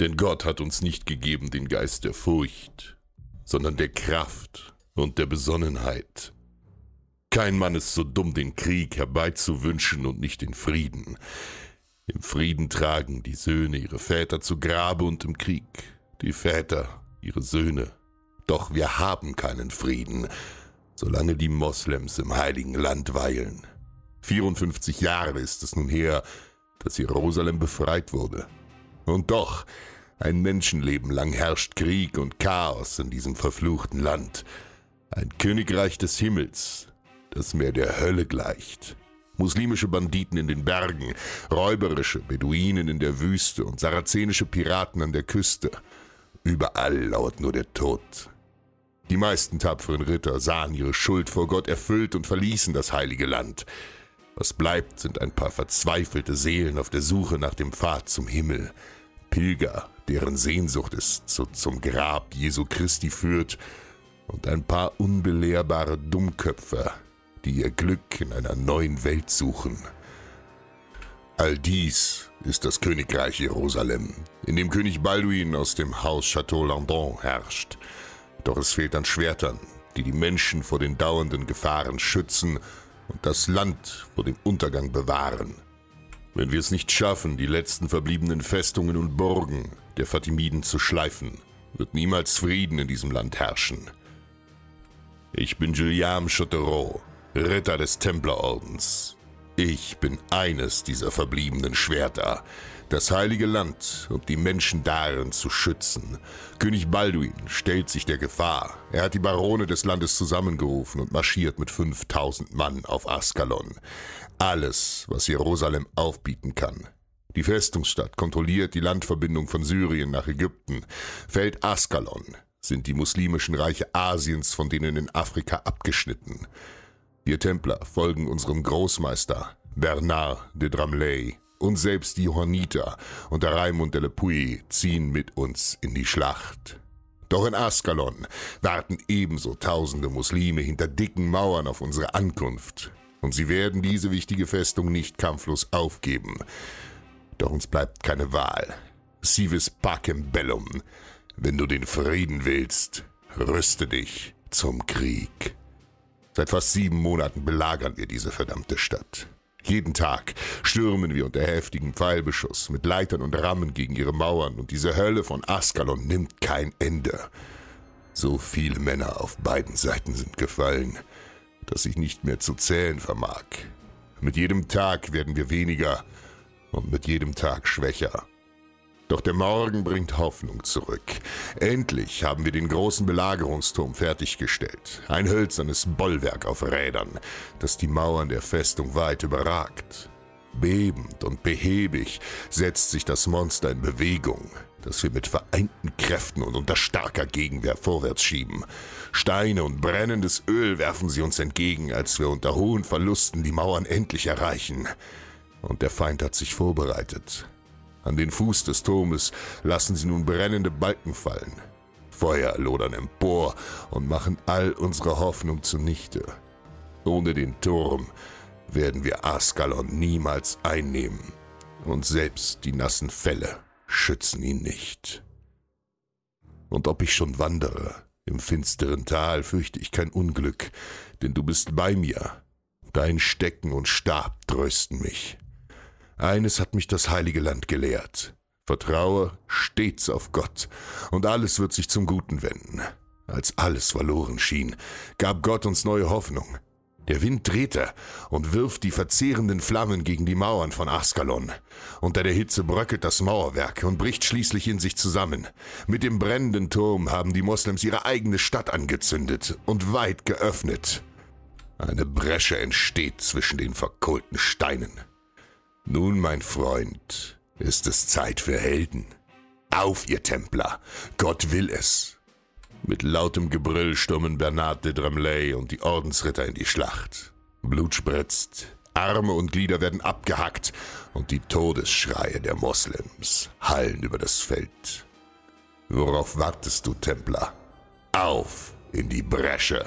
Denn Gott hat uns nicht gegeben den Geist der Furcht, sondern der Kraft und der Besonnenheit. Kein Mann ist so dumm, den Krieg herbeizuwünschen und nicht den Frieden. Im Frieden tragen die Söhne ihre Väter zu Grabe und im Krieg die Väter ihre Söhne. Doch wir haben keinen Frieden, solange die Moslems im heiligen Land weilen. 54 Jahre ist es nun her, dass Jerusalem befreit wurde. Und doch, ein Menschenleben lang herrscht Krieg und Chaos in diesem verfluchten Land. Ein Königreich des Himmels, das mehr der Hölle gleicht. Muslimische Banditen in den Bergen, räuberische Beduinen in der Wüste und sarazenische Piraten an der Küste. Überall lauert nur der Tod. Die meisten tapferen Ritter sahen ihre Schuld vor Gott erfüllt und verließen das heilige Land. Was bleibt, sind ein paar verzweifelte Seelen auf der Suche nach dem Pfad zum Himmel. Pilger, deren Sehnsucht es zu, zum Grab Jesu Christi führt, und ein paar unbelehrbare Dummköpfe, die ihr Glück in einer neuen Welt suchen. All dies ist das Königreich Jerusalem, in dem König Balduin aus dem Haus Château Landon herrscht. Doch es fehlt an Schwertern, die die Menschen vor den dauernden Gefahren schützen und das Land vor dem Untergang bewahren. Wenn wir es nicht schaffen, die letzten verbliebenen Festungen und Burgen der Fatimiden zu schleifen, wird niemals Frieden in diesem Land herrschen. Ich bin Gilliam Chottereau, Ritter des Templerordens. Ich bin eines dieser verbliebenen Schwerter, das heilige Land und die Menschen darin zu schützen. König Balduin stellt sich der Gefahr. Er hat die Barone des Landes zusammengerufen und marschiert mit 5000 Mann auf Askalon. Alles, was Jerusalem aufbieten kann. Die Festungsstadt kontrolliert die Landverbindung von Syrien nach Ägypten. Fällt Askalon, sind die muslimischen Reiche Asiens von denen in Afrika abgeschnitten. Wir Templer folgen unserem Großmeister Bernard de Dramley und selbst die Johanniter und der Raimund de Le Puy ziehen mit uns in die Schlacht. Doch in Askalon warten ebenso tausende Muslime hinter dicken Mauern auf unsere Ankunft. Und sie werden diese wichtige Festung nicht kampflos aufgeben. Doch uns bleibt keine Wahl. Sivis pacem bellum. Wenn du den Frieden willst, rüste dich zum Krieg. Seit fast sieben Monaten belagern wir diese verdammte Stadt. Jeden Tag stürmen wir unter heftigem Pfeilbeschuss mit Leitern und Rammen gegen ihre Mauern und diese Hölle von Askalon nimmt kein Ende. So viele Männer auf beiden Seiten sind gefallen, dass ich nicht mehr zu zählen vermag. Mit jedem Tag werden wir weniger und mit jedem Tag schwächer. Doch der Morgen bringt Hoffnung zurück. Endlich haben wir den großen Belagerungsturm fertiggestellt. Ein hölzernes Bollwerk auf Rädern, das die Mauern der Festung weit überragt. Bebend und behäbig setzt sich das Monster in Bewegung, das wir mit vereinten Kräften und unter starker Gegenwehr vorwärts schieben. Steine und brennendes Öl werfen sie uns entgegen, als wir unter hohen Verlusten die Mauern endlich erreichen. und der Feind hat sich vorbereitet. An den Fuß des Turmes lassen sie nun brennende Balken fallen. Feuer lodern empor und machen all unsere Hoffnung zunichte. Ohne den Turm werden wir Askalon niemals einnehmen, und selbst die nassen Fälle schützen ihn nicht. Und ob ich schon wandere, im finsteren Tal fürchte ich kein Unglück, denn du bist bei mir. Dein Stecken und Stab trösten mich. Eines hat mich das heilige Land gelehrt. Vertraue stets auf Gott, und alles wird sich zum Guten wenden. Als alles verloren schien, gab Gott uns neue Hoffnung. Der Wind drehte und wirft die verzehrenden Flammen gegen die Mauern von Askalon. Unter der Hitze bröckelt das Mauerwerk und bricht schließlich in sich zusammen. Mit dem brennenden Turm haben die Moslems ihre eigene Stadt angezündet und weit geöffnet. Eine Bresche entsteht zwischen den verkohlten Steinen. Nun, mein Freund, ist es Zeit für Helden. Auf, ihr Templer, Gott will es. Mit lautem Gebrüll stürmen Bernard de Dremley und die Ordensritter in die Schlacht. Blut spritzt, Arme und Glieder werden abgehackt und die Todesschreie der Moslems hallen über das Feld. Worauf wartest du, Templer? Auf in die Bresche!